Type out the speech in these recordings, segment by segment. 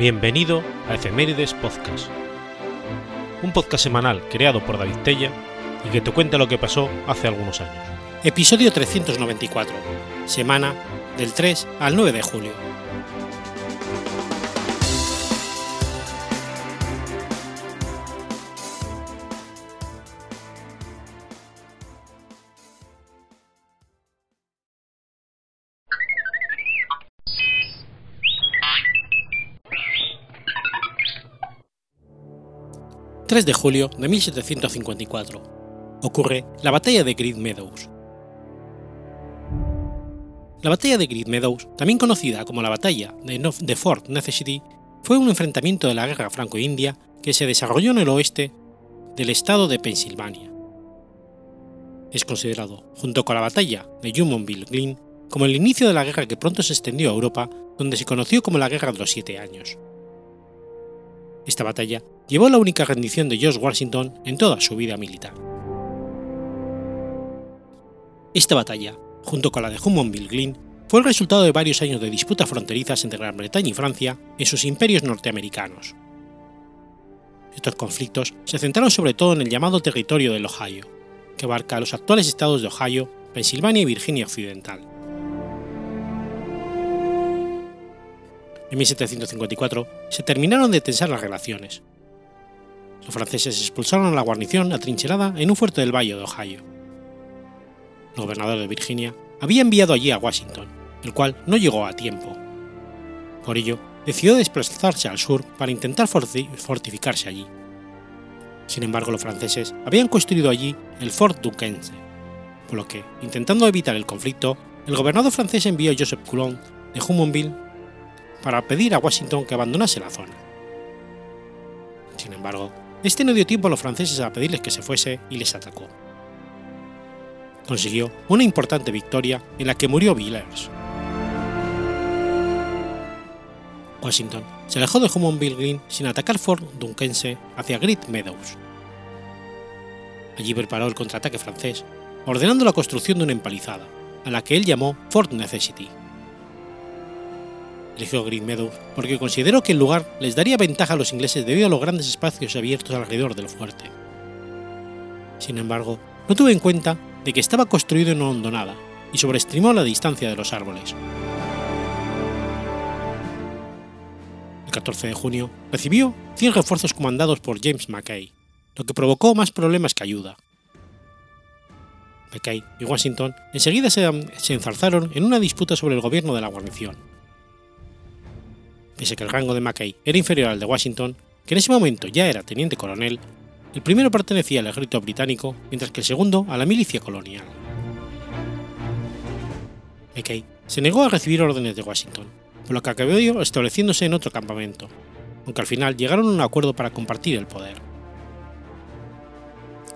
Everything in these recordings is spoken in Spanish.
Bienvenido a Efemérides Podcast, un podcast semanal creado por David Tella y que te cuenta lo que pasó hace algunos años. Episodio 394, semana del 3 al 9 de julio. 3 de julio de 1754. Ocurre la batalla de Great Meadows. La batalla de Great Meadows, también conocida como la batalla de Fort Necessity, fue un enfrentamiento de la guerra franco-india que se desarrolló en el oeste del estado de Pensilvania. Es considerado, junto con la batalla de Jumonville Glen, como el inicio de la guerra que pronto se extendió a Europa, donde se conoció como la Guerra de los Siete Años. Esta batalla llevó la única rendición de George Washington en toda su vida militar. Esta batalla, junto con la de Jumonville Glen, fue el resultado de varios años de disputas fronterizas entre Gran Bretaña y Francia en sus imperios norteamericanos. Estos conflictos se centraron sobre todo en el llamado territorio del Ohio, que abarca los actuales estados de Ohio, Pensilvania y Virginia Occidental. En 1754 se terminaron de tensar las relaciones. Los franceses expulsaron a la guarnición atrincherada en un fuerte del Valle de Ohio. El gobernador de Virginia había enviado allí a Washington, el cual no llegó a tiempo. Por ello, decidió desplazarse al sur para intentar fortificarse allí. Sin embargo, los franceses habían construido allí el Fort Duquesne, por lo que, intentando evitar el conflicto, el gobernador francés envió a Joseph Coulon de Jumonville para pedir a Washington que abandonase la zona. Sin embargo, este no dio tiempo a los franceses a pedirles que se fuese y les atacó. Consiguió una importante victoria en la que murió Villers. Washington se alejó de Jumonville Green sin atacar Fort Dunquense hacia Great Meadows. Allí preparó el contraataque francés, ordenando la construcción de una empalizada, a la que él llamó Fort Necessity eligió Green Meadows porque consideró que el lugar les daría ventaja a los ingleses debido a los grandes espacios abiertos alrededor del fuerte. Sin embargo, no tuvo en cuenta de que estaba construido en una hondonada y sobreestimó la distancia de los árboles. El 14 de junio recibió 100 refuerzos comandados por James Mackay, lo que provocó más problemas que ayuda. Mackay y Washington enseguida se, se enzarzaron en una disputa sobre el gobierno de la guarnición pese que el rango de Mackay era inferior al de Washington, que en ese momento ya era teniente coronel, el primero pertenecía al ejército británico, mientras que el segundo a la milicia colonial. Mackay se negó a recibir órdenes de Washington, por lo que acabó estableciéndose en otro campamento, aunque al final llegaron a un acuerdo para compartir el poder.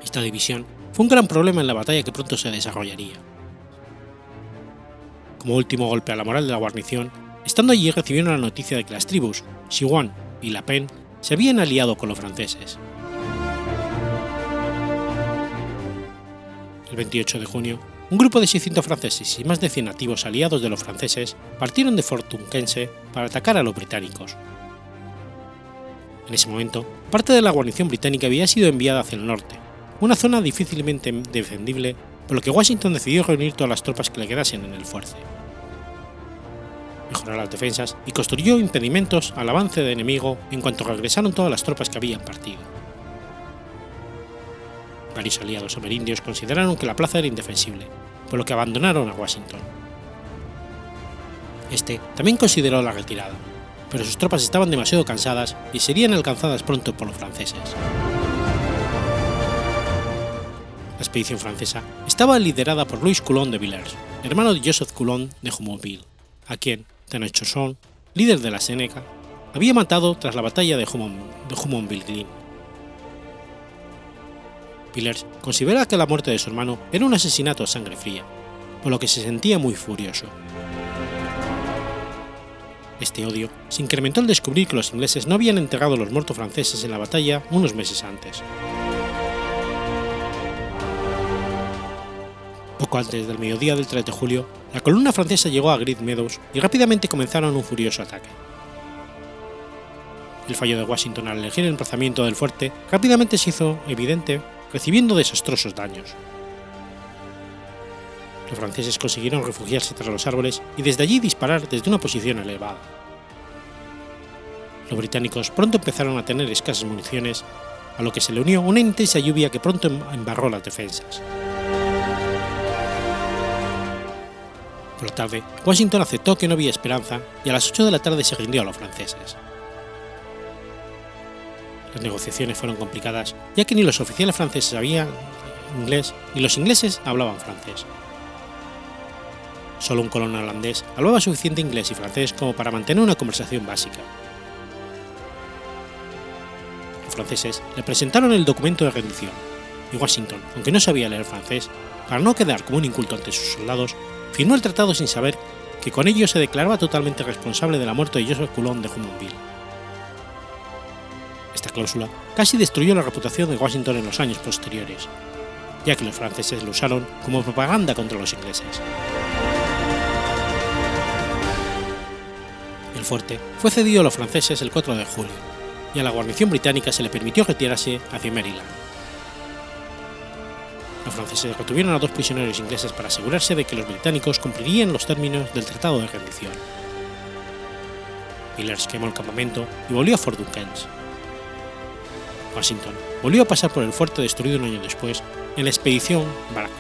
Esta división fue un gran problema en la batalla que pronto se desarrollaría. Como último golpe a la moral de la guarnición, Estando allí recibieron la noticia de que las tribus Siwan y La Pen se habían aliado con los franceses. El 28 de junio, un grupo de 600 franceses y más de 100 nativos aliados de los franceses partieron de Fort Dunquense para atacar a los británicos. En ese momento, parte de la guarnición británica había sido enviada hacia el norte, una zona difícilmente defendible, por lo que Washington decidió reunir todas las tropas que le quedasen en el fuerte mejoró las defensas y construyó impedimentos al avance del enemigo en cuanto regresaron todas las tropas que habían partido. Varios aliados amerindios consideraron que la plaza era indefensible, por lo que abandonaron a Washington. Este también consideró la retirada, pero sus tropas estaban demasiado cansadas y serían alcanzadas pronto por los franceses. La expedición francesa estaba liderada por Louis Coulon de Villers, hermano de Joseph Coulon de Jumonville, a quien, Tenochtitlan, líder de la Seneca, había matado tras la batalla de Jumonville. Pillers considera que la muerte de su hermano era un asesinato a sangre fría, por lo que se sentía muy furioso. Este odio se incrementó al descubrir que los ingleses no habían enterrado a los muertos franceses en la batalla unos meses antes. Poco antes del mediodía del 3 de julio, la columna francesa llegó a Great Meadows y rápidamente comenzaron un furioso ataque. El fallo de Washington al elegir el emplazamiento del fuerte rápidamente se hizo evidente, recibiendo desastrosos daños. Los franceses consiguieron refugiarse tras los árboles y desde allí disparar desde una posición elevada. Los británicos pronto empezaron a tener escasas municiones, a lo que se le unió una intensa lluvia que pronto embarró las defensas. Por la tarde, Washington aceptó que no había esperanza y a las 8 de la tarde se rindió a los franceses. Las negociaciones fueron complicadas, ya que ni los oficiales franceses sabían inglés ni los ingleses hablaban francés. Solo un colonel holandés hablaba suficiente inglés y francés como para mantener una conversación básica. Los franceses le presentaron el documento de rendición, y Washington, aunque no sabía leer francés, para no quedar como un inculto ante sus soldados, firmó el tratado sin saber que con ello se declaraba totalmente responsable de la muerte de Joseph Coulon de Jumonville. Esta cláusula casi destruyó la reputación de Washington en los años posteriores, ya que los franceses lo usaron como propaganda contra los ingleses. El fuerte fue cedido a los franceses el 4 de julio, y a la guarnición británica se le permitió retirarse hacia Maryland. Los franceses retuvieron a dos prisioneros ingleses para asegurarse de que los británicos cumplirían los términos del Tratado de Rendición. Millers quemó el campamento y volvió a Fort Duquesne. Washington volvió a pasar por el fuerte destruido un año después en la expedición Barack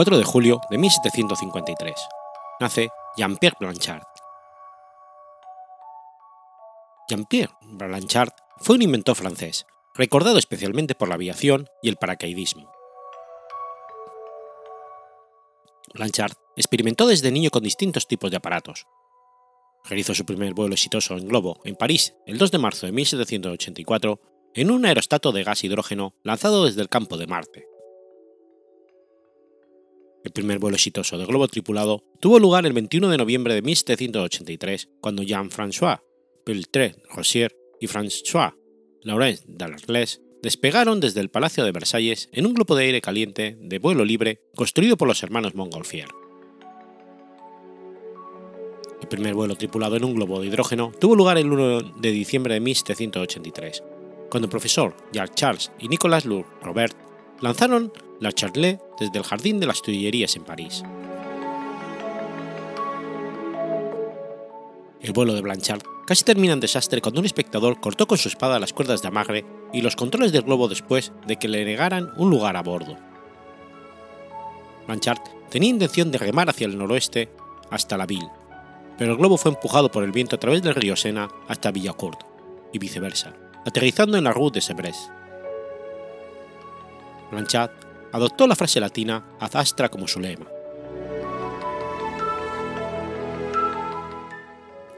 4 de julio de 1753. Nace Jean-Pierre Blanchard. Jean-Pierre Blanchard fue un inventor francés, recordado especialmente por la aviación y el paracaidismo. Blanchard experimentó desde niño con distintos tipos de aparatos. Realizó su primer vuelo exitoso en globo en París el 2 de marzo de 1784 en un aerostato de gas hidrógeno lanzado desde el campo de Marte. El primer vuelo exitoso de globo tripulado tuvo lugar el 21 de noviembre de 1783, cuando Jean-François Peltre Rossier y François Laurent Dallarles despegaron desde el Palacio de Versalles en un globo de aire caliente de vuelo libre construido por los hermanos Montgolfier. El primer vuelo tripulado en un globo de hidrógeno tuvo lugar el 1 de diciembre de 1783, cuando el profesor Jacques Charles y Nicolas Lourdes Robert lanzaron la Charlet desde el Jardín de las Tullerías en París. El vuelo de Blanchard casi termina en desastre cuando un espectador cortó con su espada las cuerdas de amagre y los controles del globo después de que le negaran un lugar a bordo. Blanchard tenía intención de remar hacia el noroeste hasta la Ville, pero el globo fue empujado por el viento a través del río Sena hasta Villacourt, y viceversa, aterrizando en la Rue de Sevres. Blanchard adoptó la frase latina ad astra como su lema.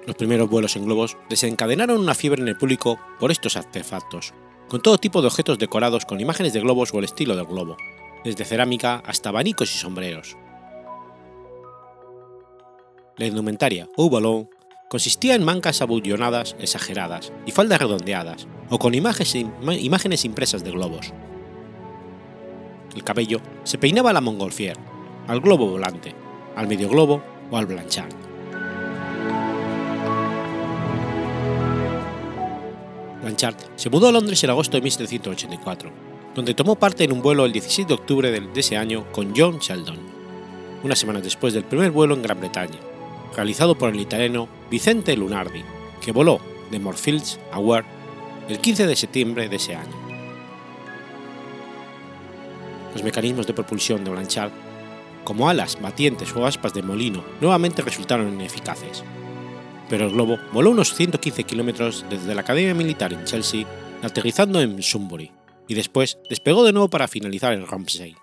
Los primeros vuelos en globos desencadenaron una fiebre en el público por estos artefactos, con todo tipo de objetos decorados con imágenes de globos o el estilo del globo, desde cerámica hasta abanicos y sombreros. La indumentaria o balón consistía en mancas abullonadas exageradas y faldas redondeadas, o con imágenes impresas de globos, el cabello se peinaba a la Montgolfier, al globo volante, al medio globo o al Blanchard. Blanchard se mudó a Londres en agosto de 1784, donde tomó parte en un vuelo el 16 de octubre de ese año con John Sheldon, unas semanas después del primer vuelo en Gran Bretaña, realizado por el italiano Vicente Lunardi, que voló de Moorfields a Ware el 15 de septiembre de ese año los mecanismos de propulsión de Blanchard, como alas, batientes o aspas de molino, nuevamente resultaron ineficaces. Pero el globo voló unos 115 kilómetros desde la Academia Militar en Chelsea, aterrizando en Sunbury, y después despegó de nuevo para finalizar en Ramsey.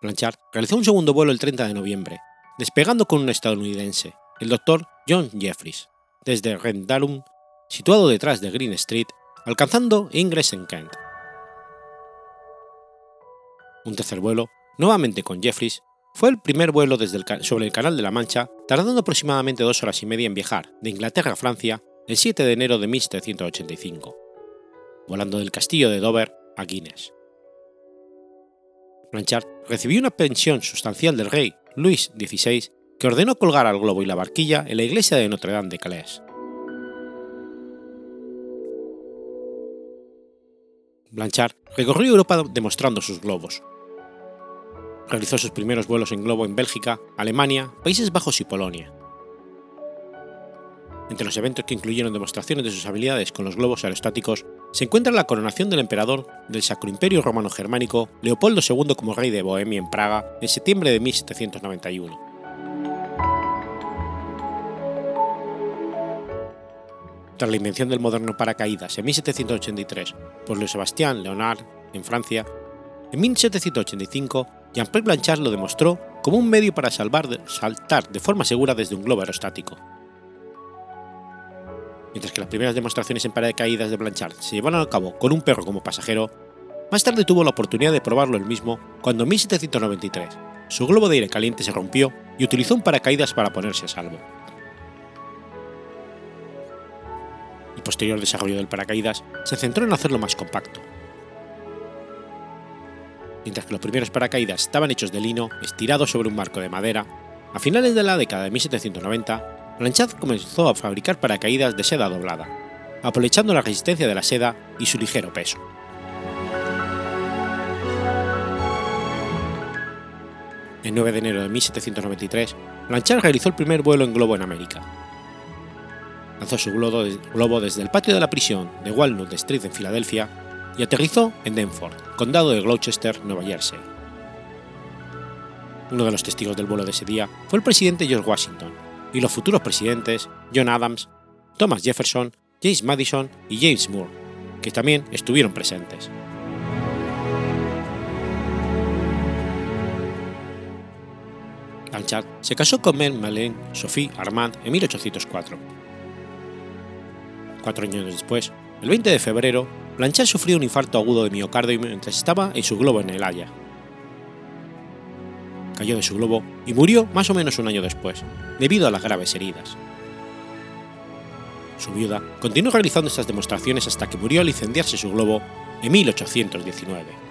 Blanchard realizó un segundo vuelo el 30 de noviembre, despegando con un estadounidense, el Dr. John Jeffries, desde Rendalum, situado detrás de Green Street, alcanzando Ingres en Kent. Un tercer vuelo, nuevamente con Jeffries, fue el primer vuelo sobre el Canal de la Mancha, tardando aproximadamente dos horas y media en viajar de Inglaterra a Francia el 7 de enero de 1785, volando del castillo de Dover a Guinness. Blanchard recibió una pensión sustancial del rey Luis XVI, que ordenó colgar al globo y la barquilla en la iglesia de Notre Dame de Calais. Blanchard recorrió Europa demostrando sus globos. Realizó sus primeros vuelos en globo en Bélgica, Alemania, Países Bajos y Polonia. Entre los eventos que incluyeron demostraciones de sus habilidades con los globos aerostáticos se encuentra la coronación del emperador del Sacro Imperio Romano Germánico Leopoldo II como rey de Bohemia en Praga en septiembre de 1791. Tras la invención del moderno paracaídas en 1783 por Louis Sebastián Leonard en Francia, en 1785 Jean-Pierre Blanchard lo demostró como un medio para salvar, saltar de forma segura desde un globo aerostático mientras que las primeras demostraciones en paracaídas de Blanchard se llevaron a cabo con un perro como pasajero, más tarde tuvo la oportunidad de probarlo él mismo cuando en 1793 su globo de aire caliente se rompió y utilizó un paracaídas para ponerse a salvo. Posterior desarrollo del paracaídas se centró en hacerlo más compacto. Mientras que los primeros paracaídas estaban hechos de lino estirado sobre un marco de madera, a finales de la década de 1790 Blanchard comenzó a fabricar paracaídas de seda doblada, aprovechando la resistencia de la seda y su ligero peso. El 9 de enero de 1793, Blanchard realizó el primer vuelo en globo en América. Lanzó su globo desde el patio de la prisión de Walnut Street en Filadelfia y aterrizó en Denford, condado de Gloucester, Nueva Jersey. Uno de los testigos del vuelo de ese día fue el presidente George Washington, y los futuros presidentes John Adams, Thomas Jefferson, James Madison y James Moore, que también estuvieron presentes. Blanchard se casó con Madeleine Sophie Armand en 1804. Cuatro años después, el 20 de febrero, Blanchard sufrió un infarto agudo de miocardio mientras estaba en su globo en el Haya. Cayó de su globo y murió más o menos un año después, debido a las graves heridas. Su viuda continuó realizando estas demostraciones hasta que murió al incendiarse su globo en 1819.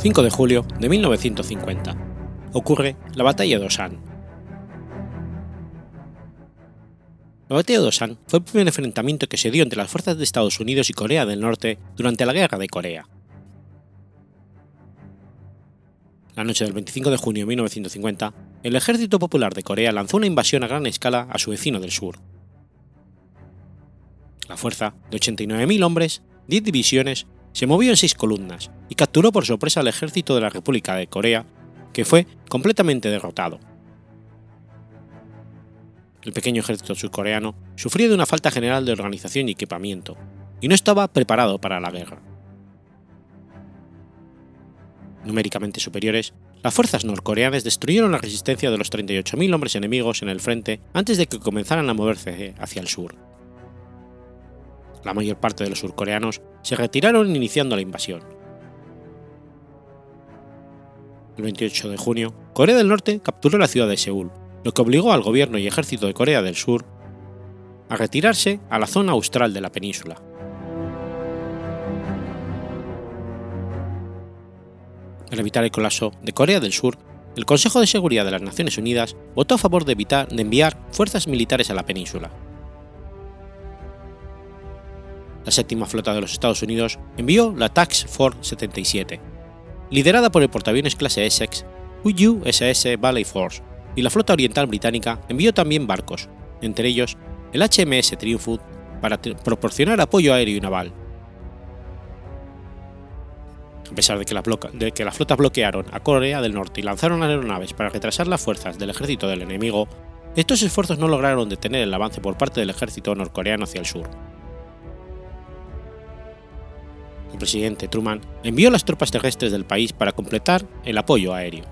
5 de julio de 1950. Ocurre la Batalla de Osan. La Batalla de Osan fue el primer enfrentamiento que se dio entre las fuerzas de Estados Unidos y Corea del Norte durante la Guerra de Corea. La noche del 25 de junio de 1950, el Ejército Popular de Corea lanzó una invasión a gran escala a su vecino del sur. La fuerza, de 89.000 hombres, 10 divisiones se movió en seis columnas y capturó por sorpresa al ejército de la República de Corea, que fue completamente derrotado. El pequeño ejército surcoreano sufría de una falta general de organización y equipamiento, y no estaba preparado para la guerra. Numéricamente superiores, las fuerzas norcoreanas destruyeron la resistencia de los 38.000 hombres enemigos en el frente antes de que comenzaran a moverse hacia el sur la mayor parte de los surcoreanos se retiraron iniciando la invasión. El 28 de junio, Corea del Norte capturó la ciudad de Seúl, lo que obligó al gobierno y ejército de Corea del Sur a retirarse a la zona austral de la península. Para evitar el colapso de Corea del Sur, el Consejo de Seguridad de las Naciones Unidas votó a favor de, evitar, de enviar fuerzas militares a la península. La séptima flota de los Estados Unidos envió la Task Force 77, liderada por el portaaviones clase Essex, USS Valley Force, y la flota oriental británica envió también barcos, entre ellos el HMS Triumph, para proporcionar apoyo aéreo y naval. A pesar de que, la de que las flotas bloquearon a Corea del Norte y lanzaron aeronaves para retrasar las fuerzas del ejército del enemigo, estos esfuerzos no lograron detener el avance por parte del ejército norcoreano hacia el sur. El presidente Truman envió las tropas terrestres del país para completar el apoyo aéreo.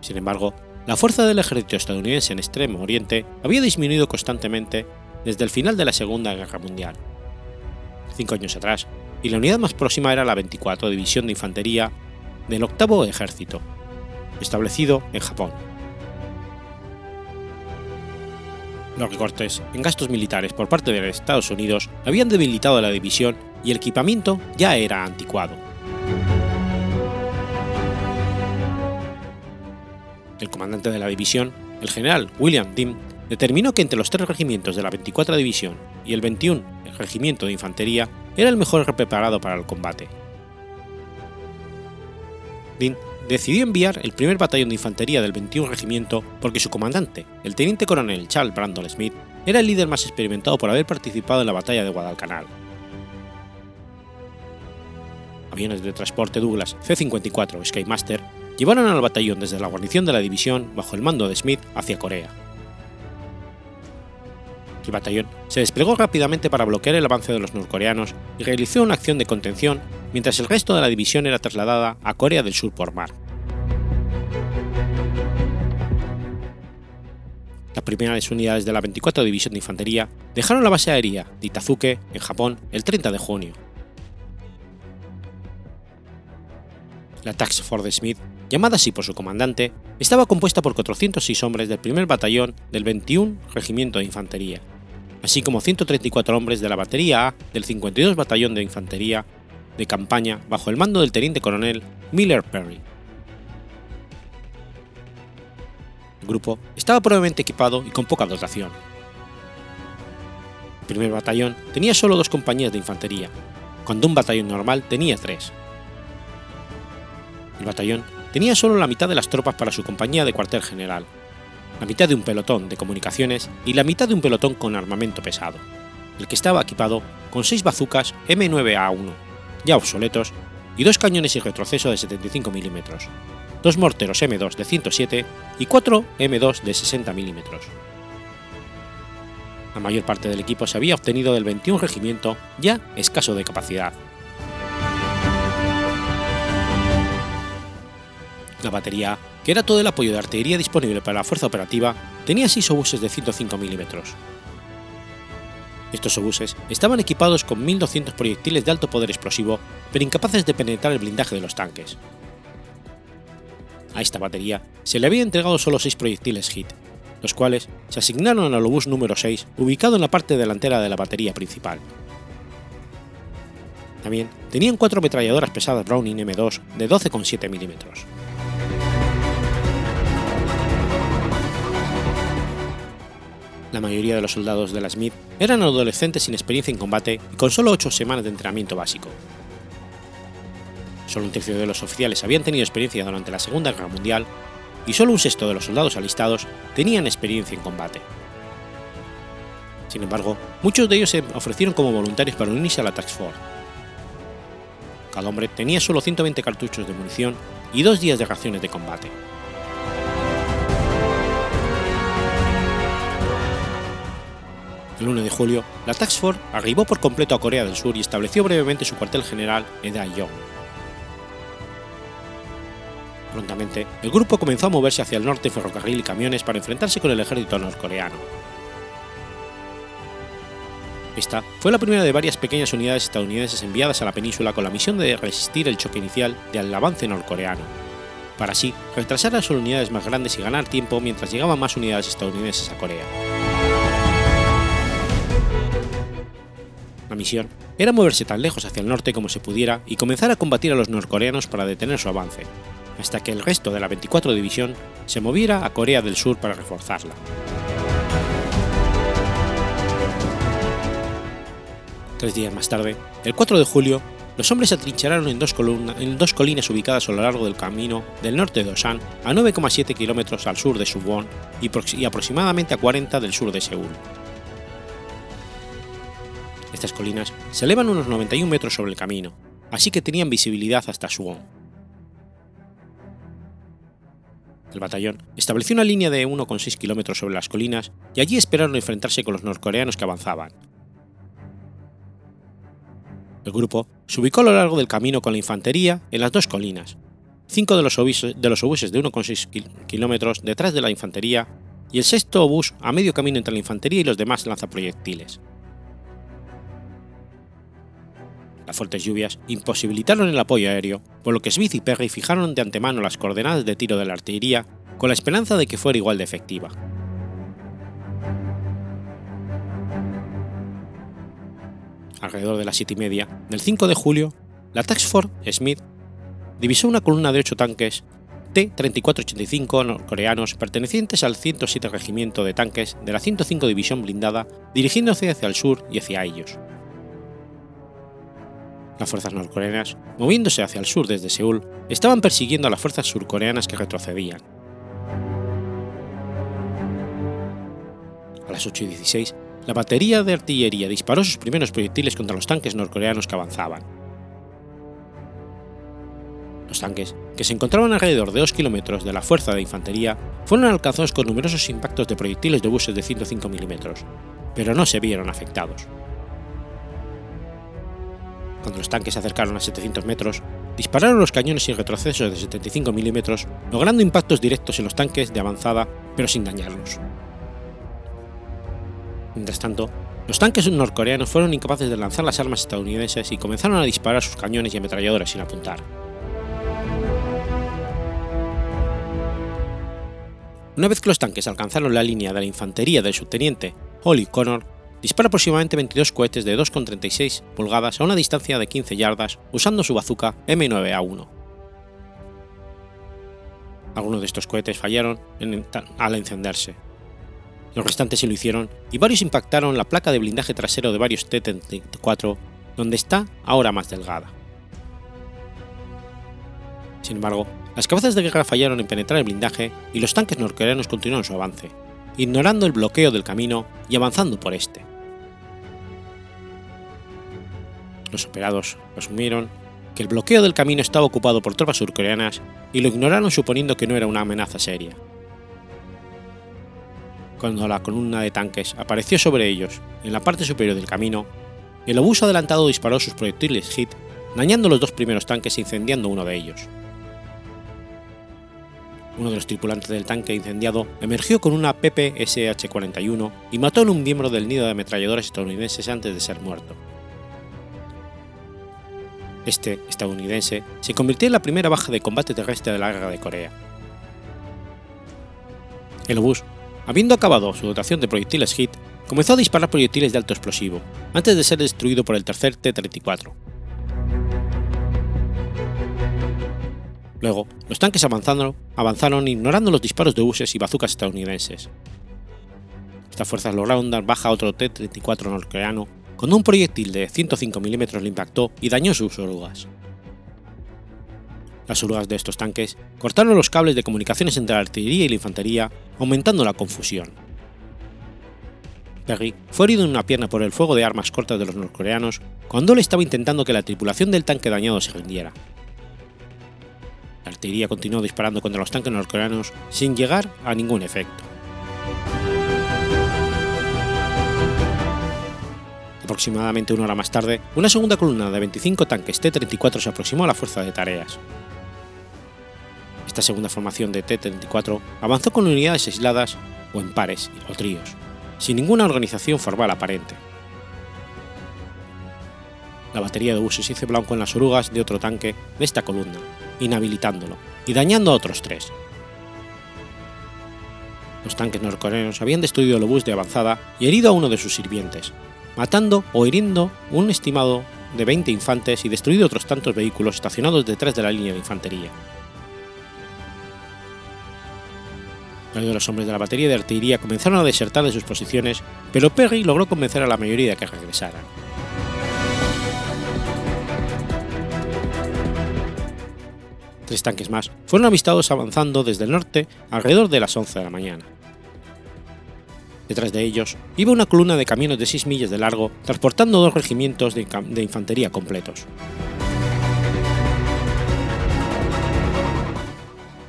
Sin embargo, la fuerza del ejército estadounidense en Extremo Oriente había disminuido constantemente desde el final de la Segunda Guerra Mundial. Cinco años atrás, y la unidad más próxima era la 24 División de Infantería del Octavo Ejército, establecido en Japón. Los recortes en gastos militares por parte de Estados Unidos habían debilitado la división y el equipamiento ya era anticuado. El comandante de la división, el general William Dean, determinó que entre los tres regimientos de la 24 División y el 21 Regimiento de Infantería era el mejor preparado para el combate. Dean decidió enviar el primer batallón de infantería del 21 Regimiento porque su comandante, el teniente coronel Charles Brandon Smith, era el líder más experimentado por haber participado en la batalla de Guadalcanal. Aviones de transporte Douglas C-54 Skymaster llevaron al batallón desde la guarnición de la división bajo el mando de Smith hacia Corea. El batallón se desplegó rápidamente para bloquear el avance de los norcoreanos y realizó una acción de contención mientras el resto de la división era trasladada a Corea del Sur por mar. Las primeras unidades de la 24 División de Infantería dejaron la base aérea de Itazuke, en Japón, el 30 de junio. La Task Force Smith, llamada así por su comandante, estaba compuesta por 406 hombres del primer batallón del 21 Regimiento de Infantería, así como 134 hombres de la batería A del 52 Batallón de Infantería de campaña bajo el mando del teniente coronel Miller Perry. El grupo estaba probablemente equipado y con poca dotación. El primer batallón tenía solo dos compañías de infantería, cuando un batallón normal tenía tres. El batallón tenía solo la mitad de las tropas para su compañía de cuartel general, la mitad de un pelotón de comunicaciones y la mitad de un pelotón con armamento pesado, el que estaba equipado con seis bazucas M9A1, ya obsoletos, y dos cañones y retroceso de 75 mm, dos morteros M2 de 107 y cuatro M2 de 60 mm. La mayor parte del equipo se había obtenido del 21 regimiento, ya escaso de capacidad. La batería que era todo el apoyo de artillería disponible para la fuerza operativa, tenía seis obuses de 105 mm. Estos obuses estaban equipados con 1.200 proyectiles de alto poder explosivo, pero incapaces de penetrar el blindaje de los tanques. A esta batería se le había entregado solo seis proyectiles HIT, los cuales se asignaron al obús número 6, ubicado en la parte delantera de la batería principal. También tenían cuatro ametralladoras pesadas Browning M2 de 12,7 mm. La mayoría de los soldados de la Smith eran adolescentes sin experiencia en combate y con solo 8 semanas de entrenamiento básico. Solo un tercio de los oficiales habían tenido experiencia durante la Segunda Guerra Mundial y solo un sexto de los soldados alistados tenían experiencia en combate. Sin embargo, muchos de ellos se ofrecieron como voluntarios para unirse a la Task Force. Cada hombre tenía solo 120 cartuchos de munición y dos días de raciones de combate. El 1 de julio, la Task Force arribó por completo a Corea del Sur y estableció brevemente su cuartel general en Daejeon. Prontamente, el grupo comenzó a moverse hacia el norte ferrocarril y camiones para enfrentarse con el ejército norcoreano. Esta fue la primera de varias pequeñas unidades estadounidenses enviadas a la península con la misión de resistir el choque inicial del avance norcoreano, para así retrasar a las unidades más grandes y ganar tiempo mientras llegaban más unidades estadounidenses a Corea. La misión era moverse tan lejos hacia el norte como se pudiera y comenzar a combatir a los norcoreanos para detener su avance, hasta que el resto de la 24 División se moviera a Corea del Sur para reforzarla. Tres días más tarde, el 4 de julio, los hombres se atrincheraron en dos, colinas ubicadas a lo largo del camino del norte de Osan, a 9,7 kilómetros al sur de Suwon y, y aproximadamente a 40 del sur de Seúl. Estas colinas se elevan unos 91 metros sobre el camino, así que tenían visibilidad hasta Suwon. El batallón estableció una línea de 1,6 kilómetros sobre las colinas y allí esperaron enfrentarse con los norcoreanos que avanzaban, el grupo se ubicó a lo largo del camino con la infantería en las dos colinas, cinco de los, obuses de, los obuses de 1,6 kilómetros detrás de la infantería y el sexto obús a medio camino entre la infantería y los demás lanzaproyectiles. Las fuertes lluvias imposibilitaron el apoyo aéreo, por lo que Smith y Perry fijaron de antemano las coordenadas de tiro de la artillería con la esperanza de que fuera igual de efectiva. alrededor de las siete y media del 5 de julio, la Task Force Smith divisó una columna de ocho tanques T-3485 norcoreanos pertenecientes al 107 Regimiento de Tanques de la 105 División Blindada, dirigiéndose hacia el sur y hacia ellos. Las fuerzas norcoreanas, moviéndose hacia el sur desde Seúl, estaban persiguiendo a las fuerzas surcoreanas que retrocedían. A las 8 y 16, la batería de artillería disparó sus primeros proyectiles contra los tanques norcoreanos que avanzaban. Los tanques, que se encontraban alrededor de 2 kilómetros de la fuerza de infantería, fueron alcanzados con numerosos impactos de proyectiles de buses de 105 milímetros, pero no se vieron afectados. Cuando los tanques se acercaron a 700 metros, dispararon los cañones sin retroceso de 75 milímetros, logrando impactos directos en los tanques de avanzada, pero sin dañarlos. Mientras tanto, los tanques norcoreanos fueron incapaces de lanzar las armas estadounidenses y comenzaron a disparar sus cañones y ametralladoras sin apuntar. Una vez que los tanques alcanzaron la línea de la infantería del subteniente Holly Connor, dispara aproximadamente 22 cohetes de 2,36 pulgadas a una distancia de 15 yardas usando su bazooka M9A1. Algunos de estos cohetes fallaron al encenderse, los restantes se lo hicieron y varios impactaron la placa de blindaje trasero de varios T-34, donde está ahora más delgada. Sin embargo, las cabezas de guerra fallaron en penetrar el blindaje y los tanques norcoreanos continuaron su avance, ignorando el bloqueo del camino y avanzando por este. Los operados asumieron que el bloqueo del camino estaba ocupado por tropas surcoreanas y lo ignoraron suponiendo que no era una amenaza seria cuando la columna de tanques apareció sobre ellos en la parte superior del camino, el obús adelantado disparó sus proyectiles HIT, dañando los dos primeros tanques e incendiando uno de ellos. Uno de los tripulantes del tanque incendiado emergió con una PPSH-41 y mató a un miembro del nido de ametralladoras estadounidenses antes de ser muerto. Este estadounidense se convirtió en la primera baja de combate terrestre de la guerra de Corea. El obús Habiendo acabado su dotación de proyectiles HIT, comenzó a disparar proyectiles de alto explosivo, antes de ser destruido por el tercer T-34. Luego, los tanques avanzaron, avanzaron ignorando los disparos de buses y bazucas estadounidenses. Estas fuerzas lograron dar baja a otro T-34 norcoreano cuando un proyectil de 105 mm le impactó y dañó sus orugas. Las orugas de estos tanques cortaron los cables de comunicaciones entre la artillería y la infantería, aumentando la confusión. Perry fue herido en una pierna por el fuego de armas cortas de los norcoreanos cuando él estaba intentando que la tripulación del tanque dañado se rindiera. La artillería continuó disparando contra los tanques norcoreanos sin llegar a ningún efecto. Aproximadamente una hora más tarde, una segunda columna de 25 tanques T-34 se aproximó a la fuerza de tareas, esta segunda formación de T-34 avanzó con unidades aisladas o en pares o tríos, sin ninguna organización formal aparente. La batería de buses hizo blanco en las orugas de otro tanque de esta columna, inhabilitándolo y dañando a otros tres. Los tanques norcoreanos habían destruido el obús de avanzada y herido a uno de sus sirvientes, matando o hiriendo un estimado de 20 infantes y destruido otros tantos vehículos estacionados detrás de la línea de infantería. Varios de los hombres de la batería de artillería comenzaron a desertar de sus posiciones, pero Perry logró convencer a la mayoría de que regresaran. Tres tanques más fueron avistados avanzando desde el norte alrededor de las 11 de la mañana. Detrás de ellos iba una columna de camiones de 6 millas de largo transportando dos regimientos de, de infantería completos.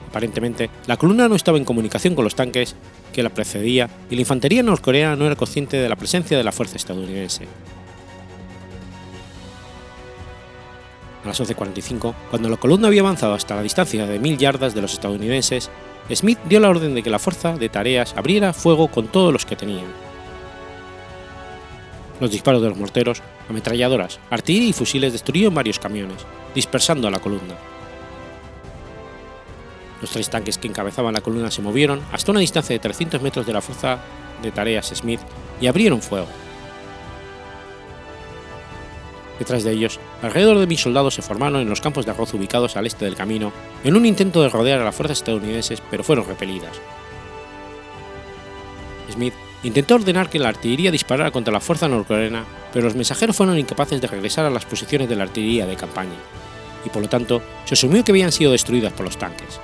Aparentemente, la columna no estaba en comunicación con los tanques que la precedía y la infantería norcoreana no era consciente de la presencia de la fuerza estadounidense. A las 11.45, cuando la columna había avanzado hasta la distancia de mil yardas de los estadounidenses, Smith dio la orden de que la fuerza de tareas abriera fuego con todos los que tenían. Los disparos de los morteros, ametralladoras, artillería y fusiles destruyeron varios camiones, dispersando a la columna. Los tres tanques que encabezaban la columna se movieron hasta una distancia de 300 metros de la fuerza de tareas Smith y abrieron fuego. Detrás de ellos, alrededor de mil soldados se formaron en los campos de arroz ubicados al este del camino en un intento de rodear a las fuerzas estadounidenses, pero fueron repelidas. Smith intentó ordenar que la artillería disparara contra la fuerza norcoreana, pero los mensajeros fueron incapaces de regresar a las posiciones de la artillería de campaña, y por lo tanto se asumió que habían sido destruidas por los tanques.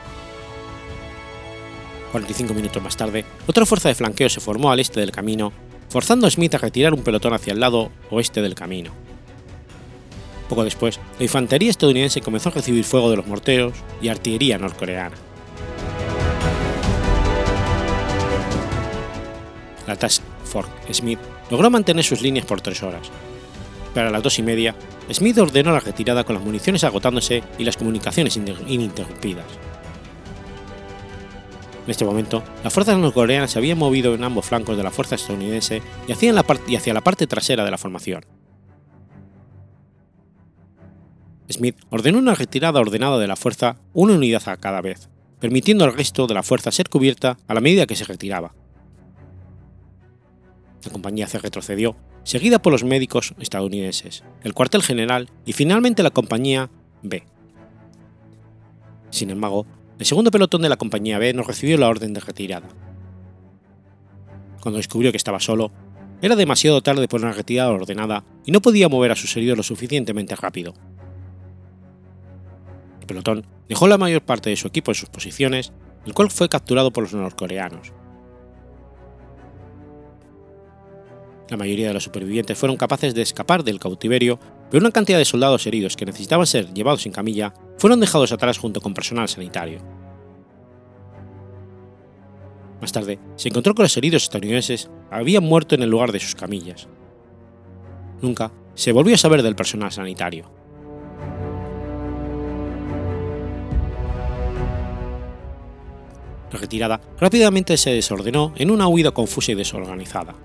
45 minutos más tarde, otra fuerza de flanqueo se formó al este del camino, forzando a Smith a retirar un pelotón hacia el lado oeste del camino. Poco después, la infantería estadounidense comenzó a recibir fuego de los morteros y artillería norcoreana. La Task Force Smith logró mantener sus líneas por tres horas, pero a las dos y media, Smith ordenó la retirada con las municiones agotándose y las comunicaciones ininterrumpidas. En este momento, las fuerzas norcoreanas se habían movido en ambos flancos de la fuerza estadounidense y hacia la, parte trasera de la formación. Smith ordenó una retirada ordenada de la fuerza, una unidad a cada vez, permitiendo al resto de la fuerza ser cubierta a la medida que se retiraba. La compañía C retrocedió, seguida por los médicos estadounidenses, el cuartel general y finalmente la compañía B. Sin embargo, el segundo pelotón de la compañía B no recibió la orden de retirada. Cuando descubrió que estaba solo, era demasiado tarde por una retirada ordenada y no podía mover a sus heridos lo suficientemente rápido pelotón dejó la mayor parte de su equipo en sus posiciones, el cual fue capturado por los norcoreanos. La mayoría de los supervivientes fueron capaces de escapar del cautiverio, pero una cantidad de soldados heridos que necesitaban ser llevados en camilla fueron dejados atrás junto con personal sanitario. Más tarde, se encontró que los heridos estadounidenses habían muerto en el lugar de sus camillas. Nunca se volvió a saber del personal sanitario. La retirada rápidamente se desordenó en una huida confusa y desorganizada.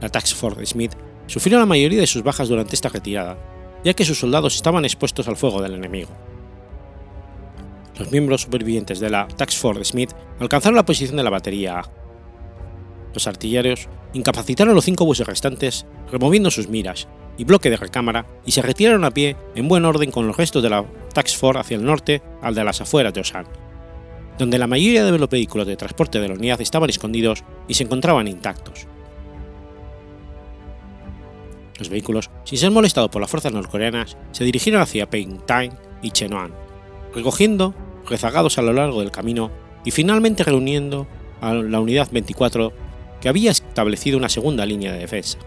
La Task Force Smith sufrió la mayoría de sus bajas durante esta retirada, ya que sus soldados estaban expuestos al fuego del enemigo. Los miembros supervivientes de la Task Force Smith alcanzaron la posición de la batería A. Los artilleros incapacitaron los cinco buses restantes, removiendo sus miras y bloque de recámara, y se retiraron a pie en buen orden con los restos de la Task Force hacia el norte al de las afueras de Osan donde la mayoría de los vehículos de transporte de la unidad estaban escondidos y se encontraban intactos. Los vehículos, sin ser molestados por las fuerzas norcoreanas, se dirigieron hacia Paintine y Chenoan, recogiendo rezagados a lo largo del camino y finalmente reuniendo a la unidad 24 que había establecido una segunda línea de defensa.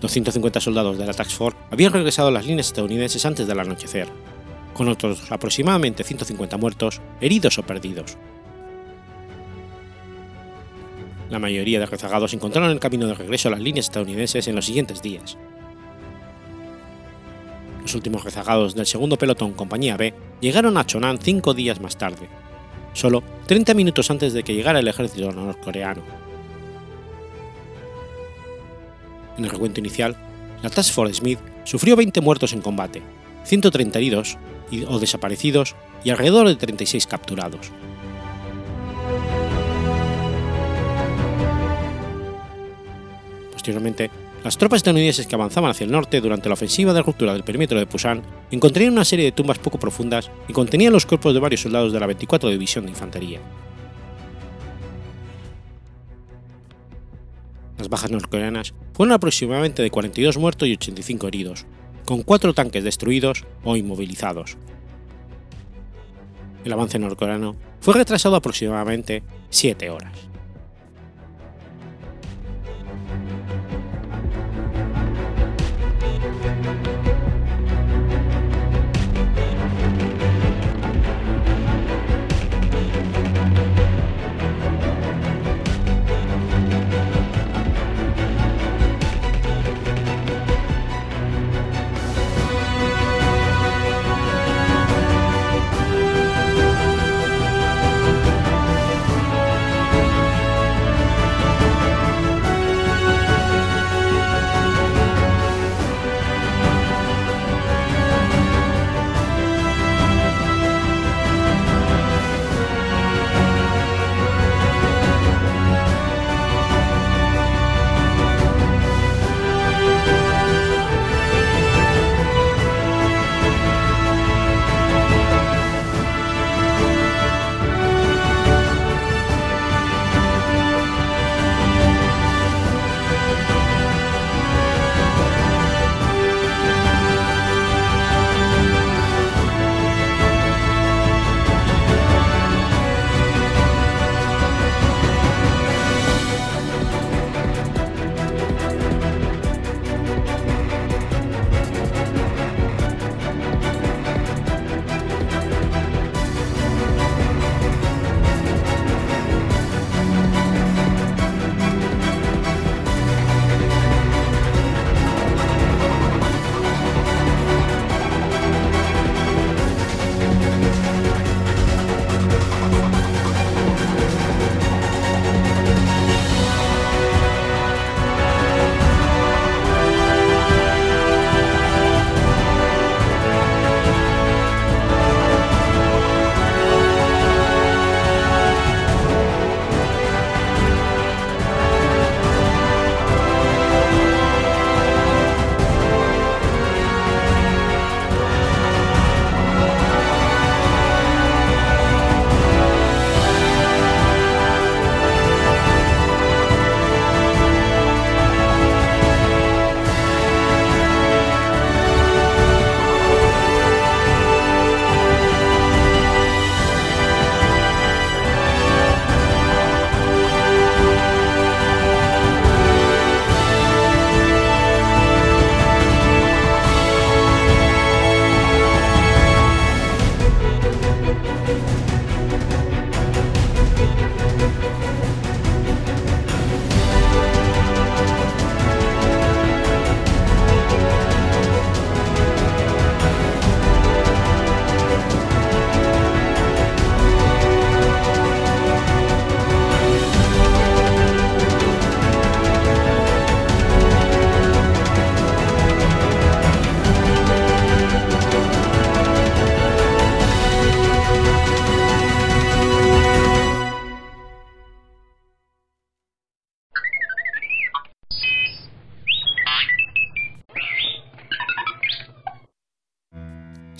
250 soldados de la Task Force habían regresado a las líneas estadounidenses antes del anochecer, con otros aproximadamente 150 muertos, heridos o perdidos. La mayoría de rezagados encontraron el camino de regreso a las líneas estadounidenses en los siguientes días. Los últimos rezagados del segundo pelotón Compañía B llegaron a Chonan cinco días más tarde, solo 30 minutos antes de que llegara el ejército norcoreano en el recuento inicial, la Task Force Smith sufrió 20 muertos en combate, 130 heridos o desaparecidos y alrededor de 36 capturados. Posteriormente, las tropas estadounidenses que avanzaban hacia el norte durante la ofensiva de ruptura del perímetro de Pusan encontrarían una serie de tumbas poco profundas y contenían los cuerpos de varios soldados de la 24 División de Infantería, Las bajas norcoreanas fueron aproximadamente de 42 muertos y 85 heridos, con cuatro tanques destruidos o inmovilizados. El avance norcoreano fue retrasado aproximadamente 7 horas.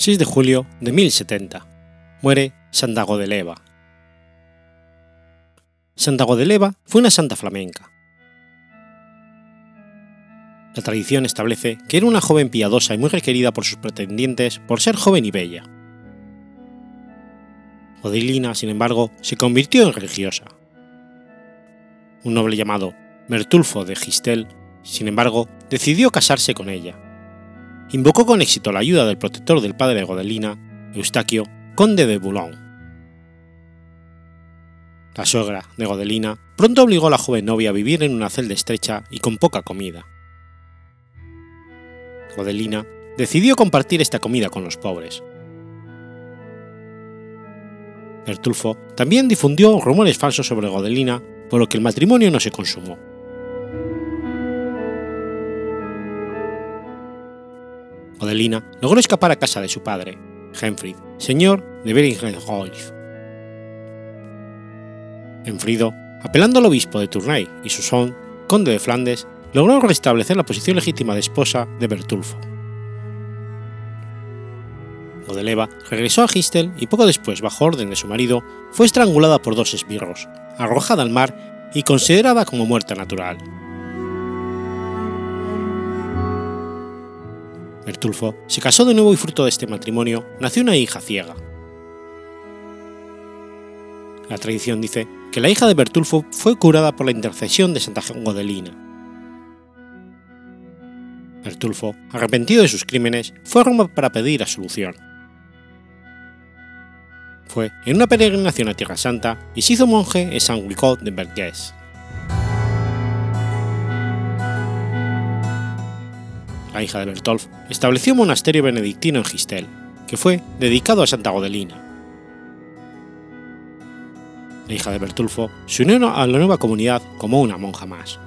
6 de julio de 1070. Muere Sandago de Leva. Sandago de Leva fue una santa flamenca. La tradición establece que era una joven piadosa y muy requerida por sus pretendientes por ser joven y bella. Odilina, sin embargo, se convirtió en religiosa. Un noble llamado Mertulfo de Gistel, sin embargo, decidió casarse con ella invocó con éxito la ayuda del protector del padre de Godelina, Eustaquio, conde de Boulogne. La suegra de Godelina pronto obligó a la joven novia a vivir en una celda estrecha y con poca comida. Godelina decidió compartir esta comida con los pobres. Bertulfo también difundió rumores falsos sobre Godelina, por lo que el matrimonio no se consumó. Odelina logró escapar a casa de su padre, Henfrid, señor de Beringenholf. Enfrido, apelando al obispo de Tournai y Susson, conde de Flandes, logró restablecer la posición legítima de esposa de Bertulfo. Godeleva regresó a Gistel y poco después, bajo orden de su marido, fue estrangulada por dos esbirros, arrojada al mar y considerada como muerta natural. Bertulfo se casó de nuevo y fruto de este matrimonio nació una hija ciega. La tradición dice que la hija de Bertulfo fue curada por la intercesión de Santa Godelina. Bertulfo, arrepentido de sus crímenes, fue a Roma para pedir absolución. Fue en una peregrinación a Tierra Santa y se hizo monje en San Wicot de Bergès. La hija de Bertolf estableció un monasterio benedictino en Gistel, que fue dedicado a Santa Godelina. La hija de Bertulfo se unió a la nueva comunidad como una monja más.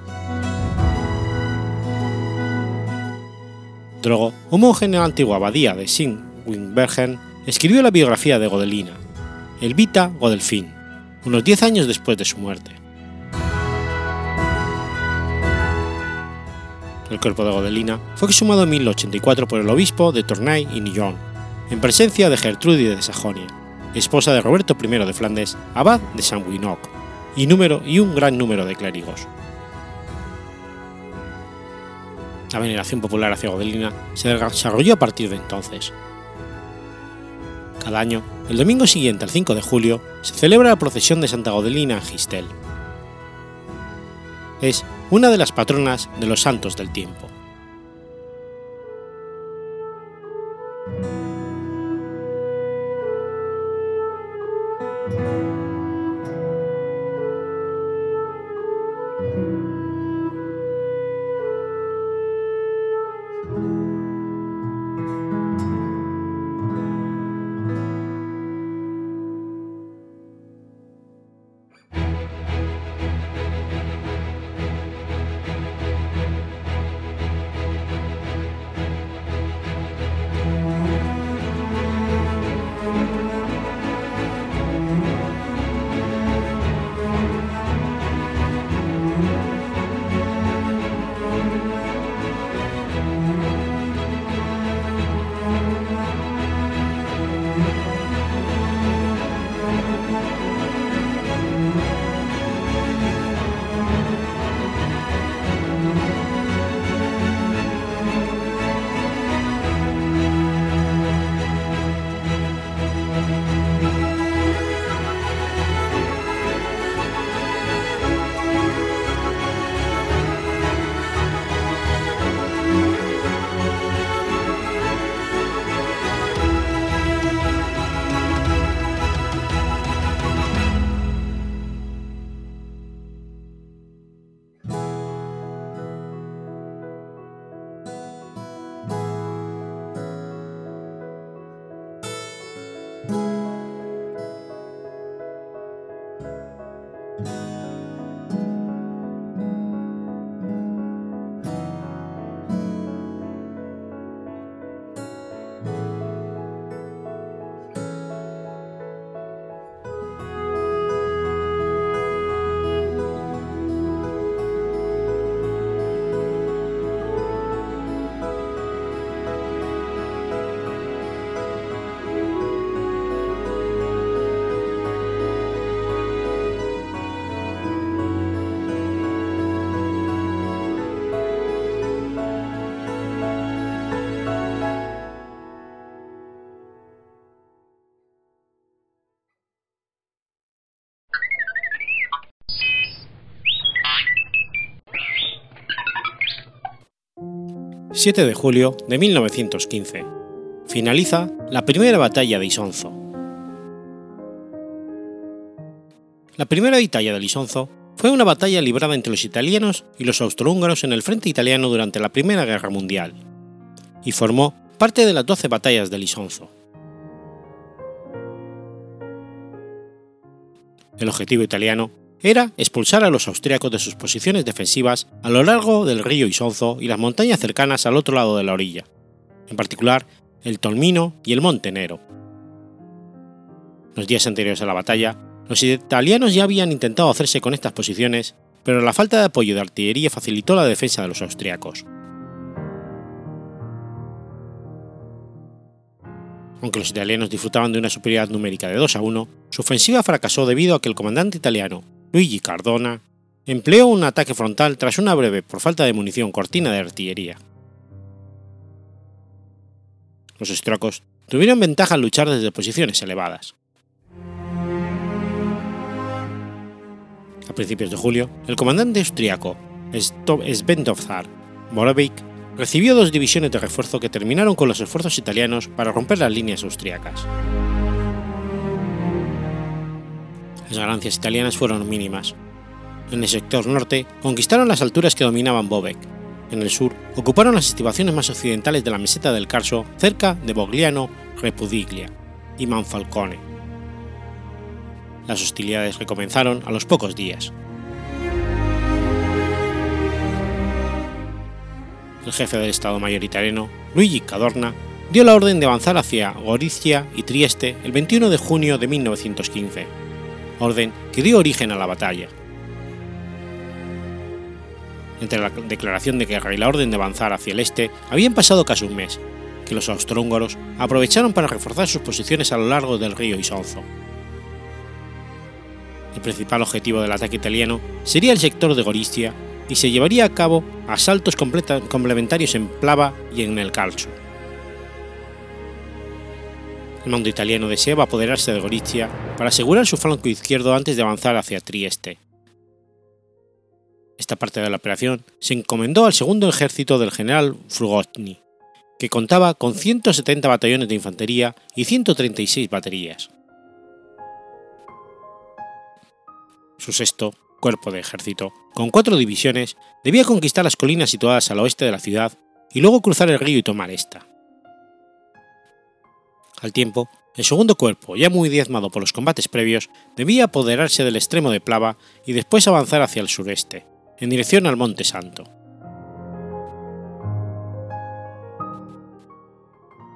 Drogo, un monje en la antigua abadía de Sint-Wingbergen, escribió la biografía de Godelina, el Vita Godelfin, unos diez años después de su muerte. El cuerpo de Godelina fue exhumado en 1084 por el obispo de Tournai y Nyon, en presencia de Gertrudis de Sajonia, esposa de Roberto I de Flandes, abad de San Winoc, y, número, y un gran número de clérigos. La veneración popular hacia Godelina se desarrolló a partir de entonces. Cada año, el domingo siguiente al 5 de julio, se celebra la procesión de Santa Godelina en Gistel. Es una de las patronas de los santos del tiempo. 7 de julio de 1915. Finaliza la primera batalla de Isonzo. La primera batalla de Isonzo fue una batalla librada entre los italianos y los austrohúngaros en el frente italiano durante la Primera Guerra Mundial, y formó parte de las 12 batallas de Isonzo. El objetivo italiano era expulsar a los austríacos de sus posiciones defensivas a lo largo del río Isonzo y las montañas cercanas al otro lado de la orilla, en particular el Tolmino y el Monte Nero. Los días anteriores a la batalla, los italianos ya habían intentado hacerse con estas posiciones, pero la falta de apoyo de artillería facilitó la defensa de los austriacos. Aunque los italianos disfrutaban de una superioridad numérica de 2 a 1, su ofensiva fracasó debido a que el comandante italiano, Luigi Cardona, empleó un ataque frontal tras una breve, por falta de munición, cortina de artillería. Los austriacos tuvieron ventaja al luchar desde posiciones elevadas. A principios de julio, el comandante austriaco Svendovzar Moravik recibió dos divisiones de refuerzo que terminaron con los esfuerzos italianos para romper las líneas austriacas. Las ganancias italianas fueron mínimas. En el sector norte conquistaron las alturas que dominaban Bobek. En el sur ocuparon las estivaciones más occidentales de la meseta del Carso, cerca de Bogliano, Repudiglia y Manfalcone. Las hostilidades recomenzaron a los pocos días. El jefe del Estado Mayor italiano, Luigi Cadorna, dio la orden de avanzar hacia Gorizia y Trieste el 21 de junio de 1915, orden que dio origen a la batalla. Entre la declaración de guerra y la orden de avanzar hacia el este habían pasado casi un mes, que los austrohúngaros aprovecharon para reforzar sus posiciones a lo largo del río Isonzo. El principal objetivo del ataque italiano sería el sector de Gorizia y se llevaría a cabo asaltos complementarios en Plava y en el Calcio. El mando italiano deseaba apoderarse de Gorizia para asegurar su flanco izquierdo antes de avanzar hacia Trieste. Esta parte de la operación se encomendó al segundo ejército del general Frugotny, que contaba con 170 batallones de infantería y 136 baterías. Su sexto, cuerpo de ejército, con cuatro divisiones, debía conquistar las colinas situadas al oeste de la ciudad y luego cruzar el río y tomar esta. Al tiempo, el segundo cuerpo, ya muy diezmado por los combates previos, debía apoderarse del extremo de Plava y después avanzar hacia el sureste, en dirección al Monte Santo.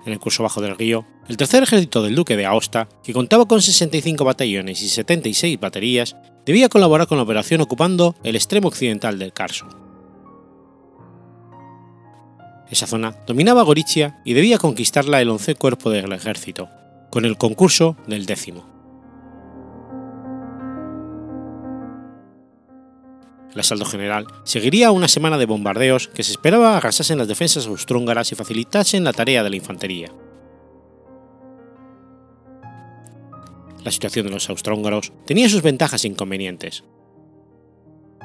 En el curso bajo del río, el tercer ejército del duque de Aosta, que contaba con 65 batallones y 76 baterías, debía colaborar con la operación ocupando el extremo occidental del Carso. Esa zona dominaba Gorizia y debía conquistarla el once cuerpo del ejército, con el concurso del décimo. El asalto general seguiría una semana de bombardeos que se esperaba arrasasen las defensas austrohúngaras y facilitasen la tarea de la infantería. La situación de los austrohúngaros tenía sus ventajas e inconvenientes.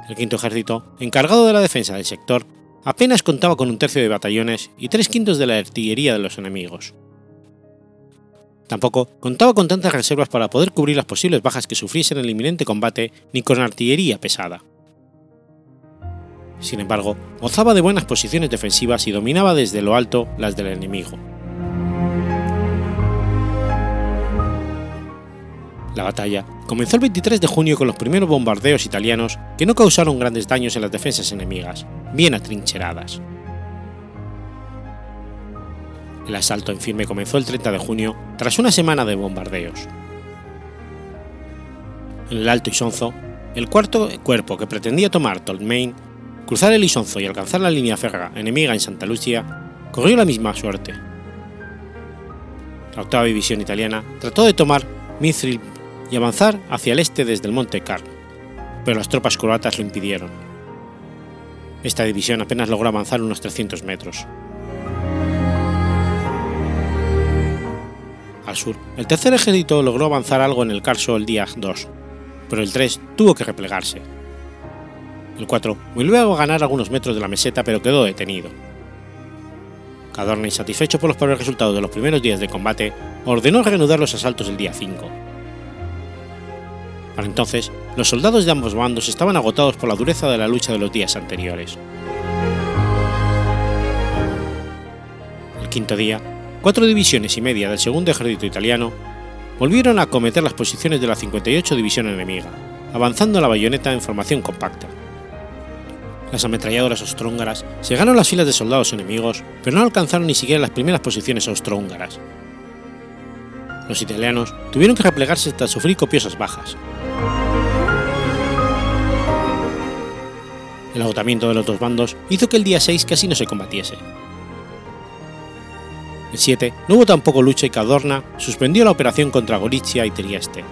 El quinto ejército, encargado de la defensa del sector, apenas contaba con un tercio de batallones y tres quintos de la artillería de los enemigos. Tampoco contaba con tantas reservas para poder cubrir las posibles bajas que sufriesen en el inminente combate ni con artillería pesada. Sin embargo, gozaba de buenas posiciones defensivas y dominaba desde lo alto las del enemigo. La batalla comenzó el 23 de junio con los primeros bombardeos italianos que no causaron grandes daños en las defensas enemigas, bien atrincheradas. El asalto en firme comenzó el 30 de junio tras una semana de bombardeos. En el Alto Isonzo, el cuarto cuerpo que pretendía tomar Tolmain cruzar el Isonzo y alcanzar la línea férrea enemiga en Santa Lucia, corrió la misma suerte. La octava división italiana trató de tomar Mithril y avanzar hacia el este desde el monte Karl, pero las tropas croatas lo impidieron. Esta división apenas logró avanzar unos 300 metros. Al sur, el tercer ejército logró avanzar algo en el Carso el día 2, pero el 3 tuvo que replegarse. El 4 volvió a ganar algunos metros de la meseta pero quedó detenido. Cadorna, insatisfecho por los pobres resultados de los primeros días de combate, ordenó reanudar los asaltos el día 5. Para entonces, los soldados de ambos bandos estaban agotados por la dureza de la lucha de los días anteriores. El quinto día, cuatro divisiones y media del segundo ejército italiano volvieron a acometer las posiciones de la 58 división enemiga, avanzando a la bayoneta en formación compacta. Las ametralladoras austrohúngaras llegaron a las filas de soldados enemigos, pero no alcanzaron ni siquiera las primeras posiciones austrohúngaras. Los italianos tuvieron que replegarse hasta sufrir copiosas bajas. El agotamiento de los dos bandos hizo que el día 6 casi no se combatiese. El 7 no hubo tampoco lucha y Cadorna suspendió la operación contra Gorizia y Trieste.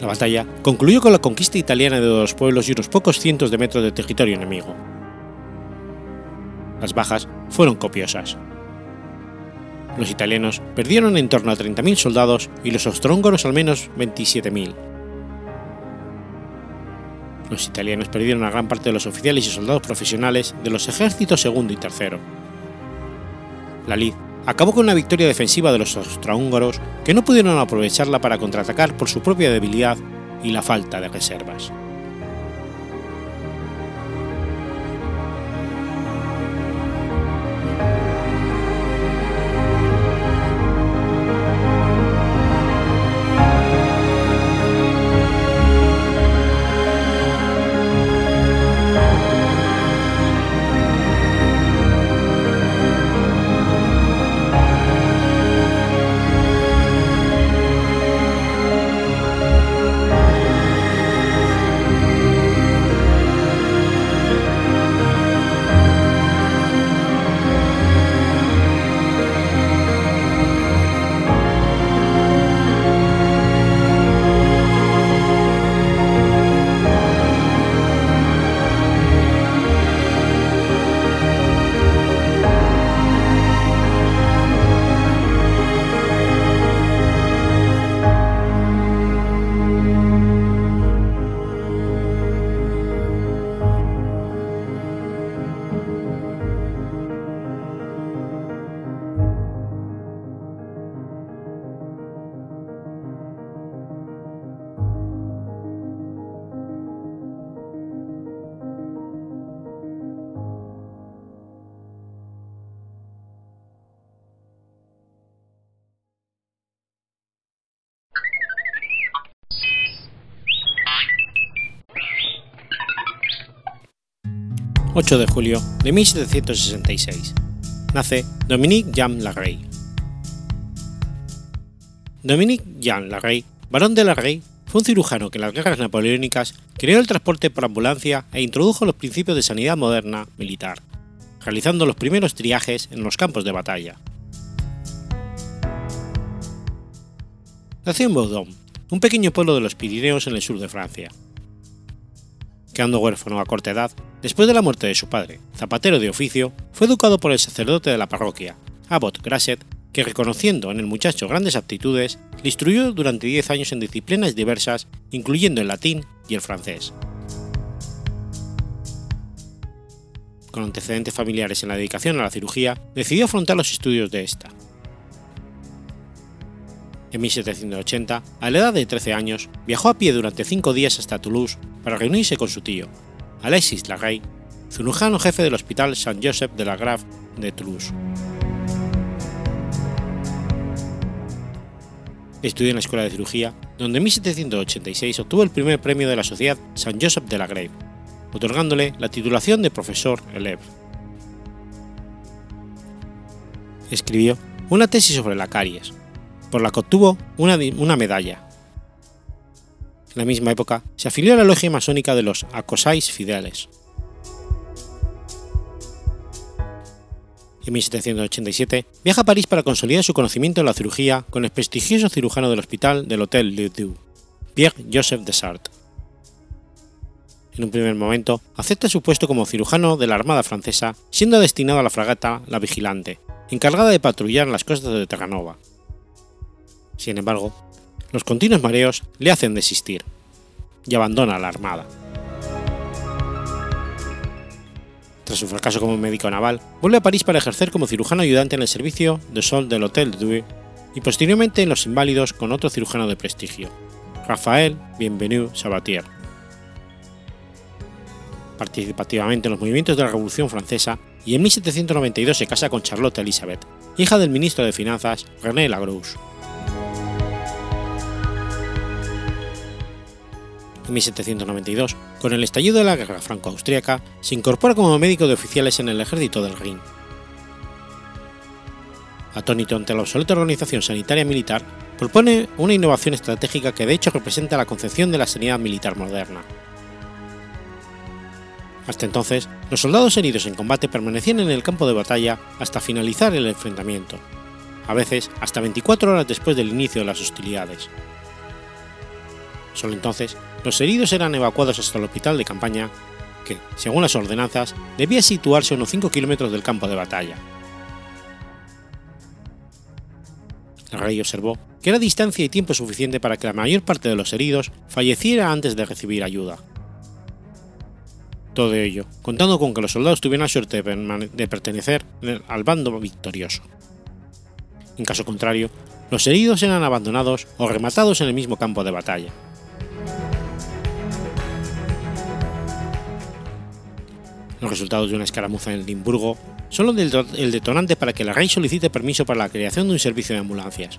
La batalla concluyó con la conquista italiana de dos pueblos y unos pocos cientos de metros de territorio enemigo. Las bajas fueron copiosas. Los italianos perdieron en torno a 30.000 soldados y los austrohúngaros al menos 27.000. Los italianos perdieron a gran parte de los oficiales y soldados profesionales de los ejércitos segundo y tercero. La Lid acabó con una victoria defensiva de los austrohúngaros que no pudieron aprovecharla para contraatacar por su propia debilidad y la falta de reservas. 8 de julio de 1766. Nace Dominique Jean Larrey. Dominique Jean Larrey, barón de Larrey, fue un cirujano que en las guerras napoleónicas creó el transporte por ambulancia e introdujo los principios de sanidad moderna militar, realizando los primeros triajes en los campos de batalla. Nació en Baudon, un pequeño pueblo de los Pirineos en el sur de Francia. Quedando huérfano a corta edad, después de la muerte de su padre, zapatero de oficio, fue educado por el sacerdote de la parroquia, Abbot Grasset, que reconociendo en el muchacho grandes aptitudes, le instruyó durante 10 años en disciplinas diversas, incluyendo el latín y el francés. Con antecedentes familiares en la dedicación a la cirugía, decidió afrontar los estudios de esta. En 1780, a la edad de 13 años, viajó a pie durante cinco días hasta Toulouse para reunirse con su tío, Alexis Larrey, cirujano jefe del Hospital Saint-Joseph de la Grave de Toulouse. Estudió en la Escuela de Cirugía, donde en 1786 obtuvo el primer premio de la Sociedad Saint-Joseph de la Grave, otorgándole la titulación de profesor élève. Escribió una tesis sobre la caries, por la que obtuvo una, una medalla. En la misma época se afilió a la logia masónica de los Acosais Fideles. En 1787 viaja a París para consolidar su conocimiento en la cirugía con el prestigioso cirujano del hospital del Hotel Le Dieu, Pierre-Joseph Desartes. En un primer momento acepta su puesto como cirujano de la Armada francesa, siendo destinado a la fragata La Vigilante, encargada de patrullar las costas de Terranova, sin embargo, los continuos mareos le hacen desistir y abandona la armada. Tras su fracaso como médico naval, vuelve a París para ejercer como cirujano ayudante en el servicio de sol del Hotel de Douai y posteriormente en Los Inválidos con otro cirujano de prestigio, Rafael Bienvenu Sabatier. Participa activamente en los movimientos de la Revolución Francesa y en 1792 se casa con Charlotte Elizabeth, hija del ministro de Finanzas René Lagrouche. En 1792, con el estallido de la guerra franco-austriaca, se incorpora como médico de oficiales en el ejército del Rin. Atónito ante la obsoleta organización sanitaria militar, propone una innovación estratégica que de hecho representa la concepción de la sanidad militar moderna. Hasta entonces, los soldados heridos en combate permanecían en el campo de batalla hasta finalizar el enfrentamiento, a veces hasta 24 horas después del inicio de las hostilidades. Solo entonces, los heridos eran evacuados hasta el hospital de campaña, que, según las ordenanzas, debía situarse a unos 5 kilómetros del campo de batalla. El rey observó que era distancia y tiempo suficiente para que la mayor parte de los heridos falleciera antes de recibir ayuda. Todo ello, contando con que los soldados tuvieran la suerte de, pertenecer al bando victorioso. En caso contrario, los heridos eran abandonados o rematados en el mismo campo de batalla. Los resultados de una escaramuza en Edimburgo son el detonante para que la rey solicite permiso para la creación de un servicio de ambulancias,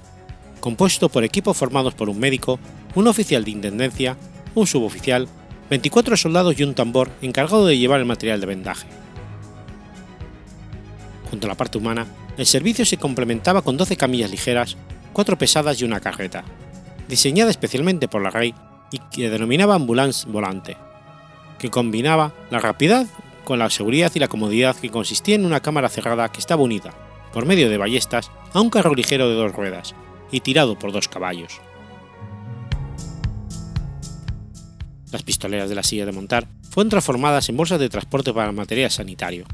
compuesto por equipos formados por un médico, un oficial de intendencia, un suboficial, 24 soldados y un tambor encargado de llevar el material de vendaje. Junto a la parte humana, el servicio se complementaba con 12 camillas ligeras, 4 pesadas y una carreta, diseñada especialmente por la Rey y que denominaba ambulance volante, que combinaba la rapidez con la seguridad y la comodidad que consistía en una cámara cerrada que estaba unida, por medio de ballestas, a un carro ligero de dos ruedas y tirado por dos caballos. Las pistoleras de la silla de montar fueron transformadas en bolsas de transporte para material sanitario.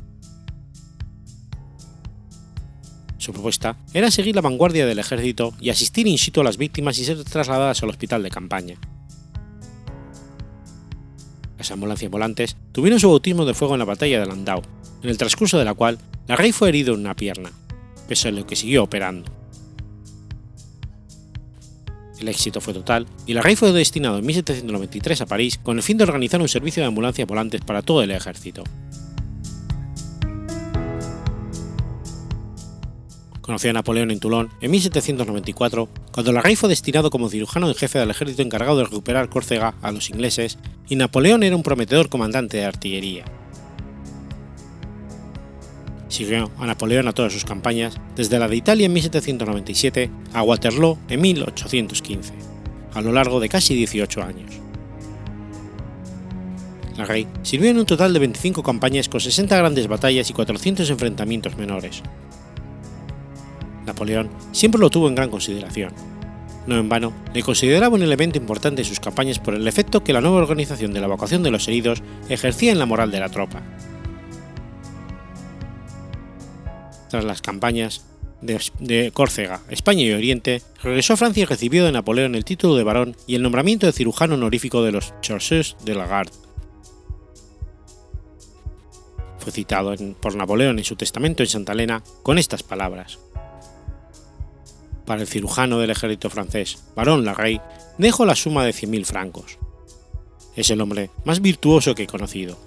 Su propuesta era seguir la vanguardia del ejército y asistir in situ a las víctimas y ser trasladadas al hospital de campaña. Las ambulancias volantes tuvieron su bautismo de fuego en la batalla de Landau, en el transcurso de la cual la rey fue herido en una pierna, pese a lo que siguió operando. El éxito fue total y la rey fue destinado en 1793 a París con el fin de organizar un servicio de ambulancias volantes para todo el ejército. Conoció a Napoleón en Toulon en 1794, cuando la rey fue destinado como cirujano en jefe del ejército encargado de recuperar Córcega a los ingleses y Napoleón era un prometedor comandante de artillería. Siguió a Napoleón a todas sus campañas, desde la de Italia en 1797 a Waterloo en 1815, a lo largo de casi 18 años. La Rey sirvió en un total de 25 campañas con 60 grandes batallas y 400 enfrentamientos menores. Napoleón siempre lo tuvo en gran consideración, no en vano, le consideraba un elemento importante en sus campañas por el efecto que la nueva organización de la evacuación de los heridos ejercía en la moral de la tropa. Tras las campañas de, Córcega, España y Oriente, regresó a Francia y recibió de Napoleón el título de barón y el nombramiento de cirujano honorífico de los Chasseurs de la Garde. Fue citado por Napoleón en su testamento en Santa Elena con estas palabras para el cirujano del ejército francés, Barón Larrey, dejo la suma de 100.000 francos. Es el hombre más virtuoso que he conocido.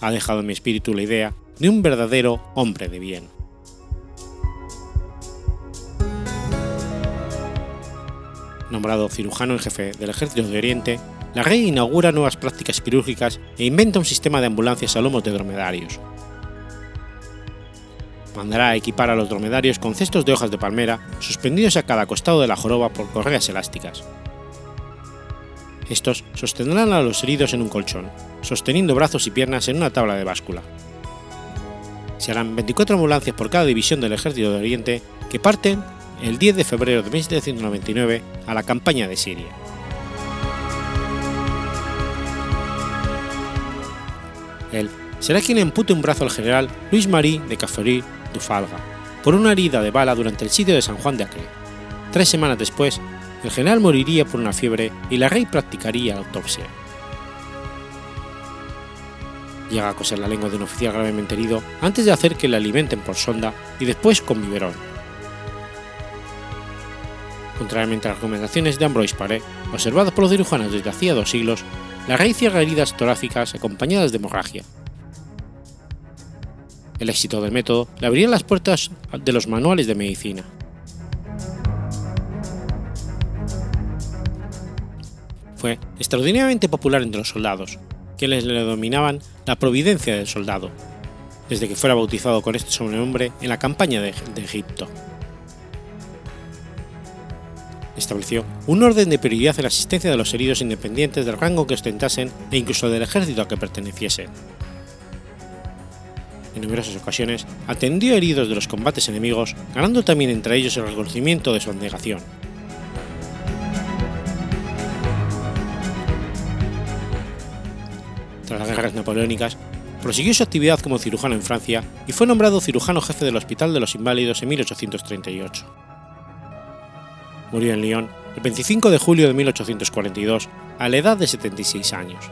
Ha dejado en mi espíritu la idea de un verdadero hombre de bien. Nombrado cirujano en jefe del ejército de Oriente, Larrey inaugura nuevas prácticas quirúrgicas e inventa un sistema de ambulancias a lomos de dromedarios, mandará a equipar a los dromedarios con cestos de hojas de palmera suspendidos a cada costado de la joroba por correas elásticas. Estos sostendrán a los heridos en un colchón, sosteniendo brazos y piernas en una tabla de báscula. Se harán 24 ambulancias por cada división del Ejército de Oriente que parten el 10 de febrero de 1799 a la campaña de Siria. Él será quien empute un brazo al general Luis Marie de Caffery Por una herida de bala durante el sitio de San Juan de Acre. Tres semanas después, el general moriría por una fiebre y la rey practicaría la autopsia. Llega a coser la lengua de un oficial gravemente herido antes de hacer que le alimenten por sonda y después con biberón. Contrariamente a las recomendaciones de Ambroise Paré, observadas por los cirujanos desde hacía dos siglos, la rey cierra heridas torácicas acompañadas de hemorragia, el éxito del método le abriría las puertas de los manuales de medicina. Fue extraordinariamente popular entre los soldados, quienes le denominaban la providencia del soldado, desde que fuera bautizado con este sobrenombre en la campaña de, Egipto. Estableció un orden de prioridad en la asistencia de los heridos independientes del rango que ostentasen e incluso del ejército a que perteneciesen. En numerosas ocasiones atendió heridos de los combates enemigos, ganando también entre ellos el reconocimiento de su abnegación. Tras las guerras napoleónicas, prosiguió su actividad como cirujano en Francia y fue nombrado cirujano jefe del Hospital de los Inválidos en 1838. Murió en Lyon el 25 de julio de 1842 a la edad de 76 años.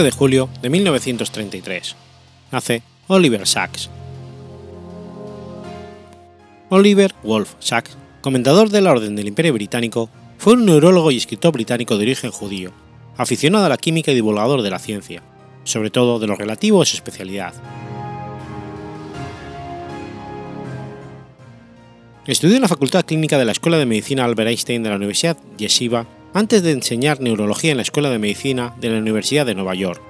9 de julio de 1933. Nace Oliver Sacks. Oliver Wolf Sacks, comentador de la Orden del Imperio Británico, fue un neurólogo y escritor británico de origen judío, aficionado a la química y divulgador de la ciencia, sobre todo de lo relativo a su especialidad. Estudió en la Facultad Clínica de la Escuela de Medicina Albert Einstein de la Universidad Yeshiva antes de enseñar neurología en la Escuela de Medicina de la Universidad de Nueva York,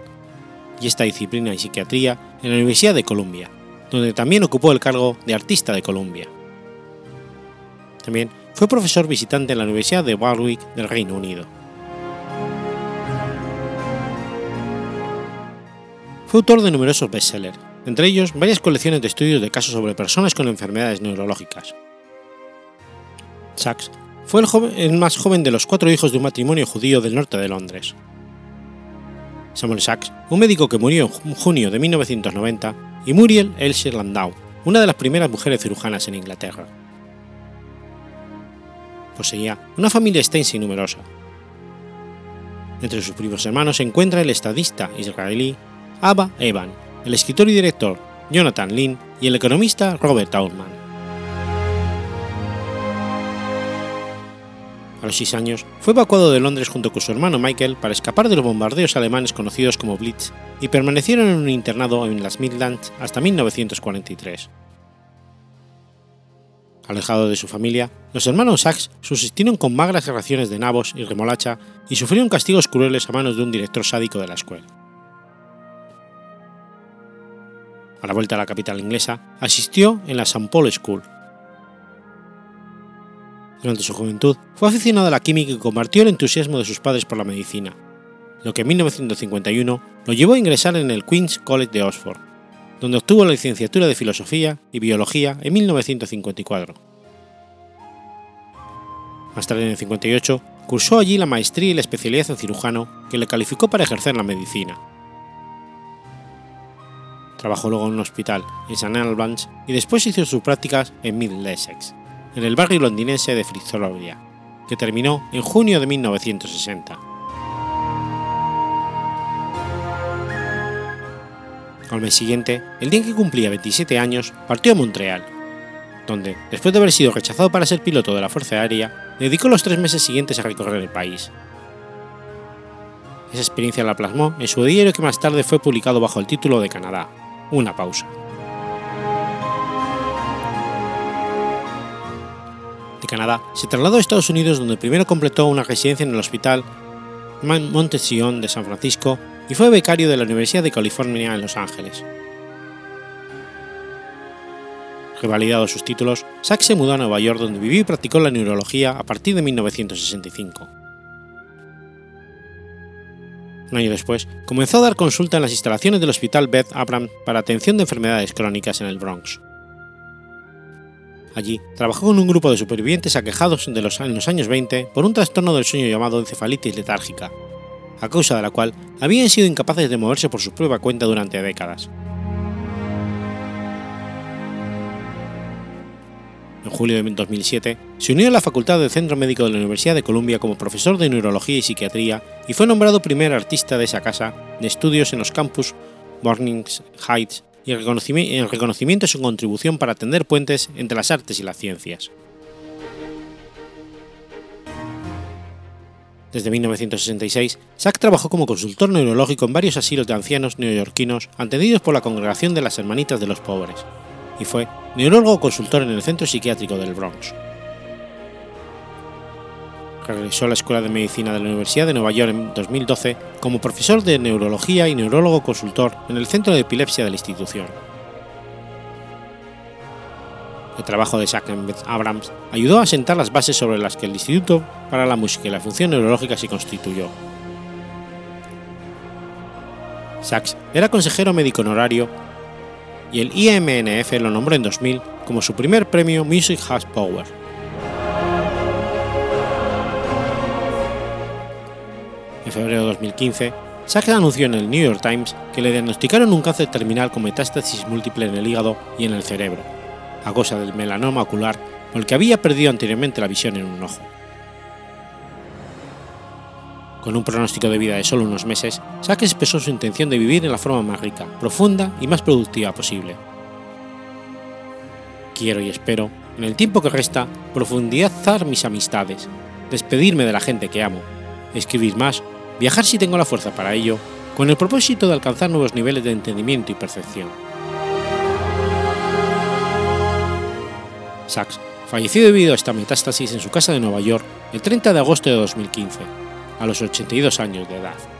y esta disciplina y psiquiatría en la Universidad de Columbia, donde también ocupó el cargo de artista de Columbia. También fue profesor visitante en la Universidad de Warwick del Reino Unido. Fue autor de numerosos bestsellers, entre ellos varias colecciones de estudios de casos sobre personas con enfermedades neurológicas. Sachs fue el, más joven de los cuatro hijos de un matrimonio judío del norte de Londres. Samuel Sachs, un médico que murió en junio de 1990, y Muriel Elsie Landau, una de las primeras mujeres cirujanas en Inglaterra. Poseía una familia extensa y numerosa. Entre sus primos hermanos se encuentra el estadista israelí Abba Evan, el escritor y director Jonathan Lynn y el economista Robert Altman. A los seis años, fue evacuado de Londres junto con su hermano Michael para escapar de los bombardeos alemanes conocidos como Blitz y permanecieron en un internado en las Midlands hasta 1943. Alejado de su familia, los hermanos Sachs subsistieron con magras raciones de nabos y remolacha y sufrieron castigos crueles a manos de un director sádico de la escuela. A la vuelta a la capital inglesa, asistió en la St. Paul School, durante su juventud fue aficionado a la química y compartió el entusiasmo de sus padres por la medicina, lo que en 1951 lo llevó a ingresar en el Queen's College de Oxford, donde obtuvo la licenciatura de Filosofía y Biología en 1954. Más tarde, en el 58, cursó allí la maestría y la especialidad en cirujano que le calificó para ejercer la medicina. Trabajó luego en un hospital en St Albans y después hizo sus prácticas en Middlesex en el barrio londinense de Fitzrovia, que terminó en junio de 1960. Al mes siguiente, el día en que cumplía 27 años, partió a Montreal, donde, después de haber sido rechazado para ser piloto de la Fuerza Aérea, dedicó los tres meses siguientes a recorrer el país. Esa experiencia la plasmó en su diario que más tarde fue publicado bajo el título de Canadá, Una pausa. De Canadá se trasladó a Estados Unidos donde primero completó una residencia en el Hospital Montession de San Francisco y fue becario de la Universidad de California en Los Ángeles. Revalidados sus títulos, Sachs se mudó a Nueva York donde vivió y practicó la neurología a partir de 1965. Un año después, comenzó a dar consulta en las instalaciones del Hospital Beth Abrams para atención de enfermedades crónicas en el Bronx. Allí trabajó con un grupo de supervivientes aquejados de los, en los años 20 por un trastorno del sueño llamado encefalitis letárgica, a causa de la cual habían sido incapaces de moverse por su propia cuenta durante décadas. En julio de 2007, se unió a la Facultad del Centro Médico de la Universidad de Columbia como profesor de Neurología y Psiquiatría y fue nombrado primer artista de esa casa de estudios en los campus Mornings Heights y el reconocimiento de su contribución para tender puentes entre las artes y las ciencias. Desde 1966, Sack trabajó como consultor neurológico en varios asilos de ancianos neoyorquinos atendidos por la Congregación de las Hermanitas de los Pobres, y fue neurólogo consultor en el Centro Psiquiátrico del Bronx. Regresó a la Escuela de Medicina de la Universidad de Nueva York en 2012 como profesor de neurología y neurólogo consultor en el Centro de Epilepsia de la institución. El trabajo de Zach Abrams ayudó a sentar las bases sobre las que el Instituto para la Música y la Función Neurológica se constituyó. Sachs era consejero médico honorario y el IMNF lo nombró en 2000 como su primer premio Music Has Power. Febrero de 2015, Sachs anunció en el New York Times que le diagnosticaron un cáncer terminal con metástasis múltiple en el hígado y en el cerebro, a causa del melanoma ocular por el que había perdido anteriormente la visión en un ojo. Con un pronóstico de vida de solo unos meses, Sachs expresó su intención de vivir en la forma más rica, profunda y más productiva posible. Quiero y espero, en el tiempo que resta, profundizar mis amistades, despedirme de la gente que amo, escribir más, viajar si tengo la fuerza para ello, con el propósito de alcanzar nuevos niveles de entendimiento y percepción. Sachs falleció debido a esta metástasis en su casa de Nueva York el 30 de agosto de 2015 a los 82 años de edad.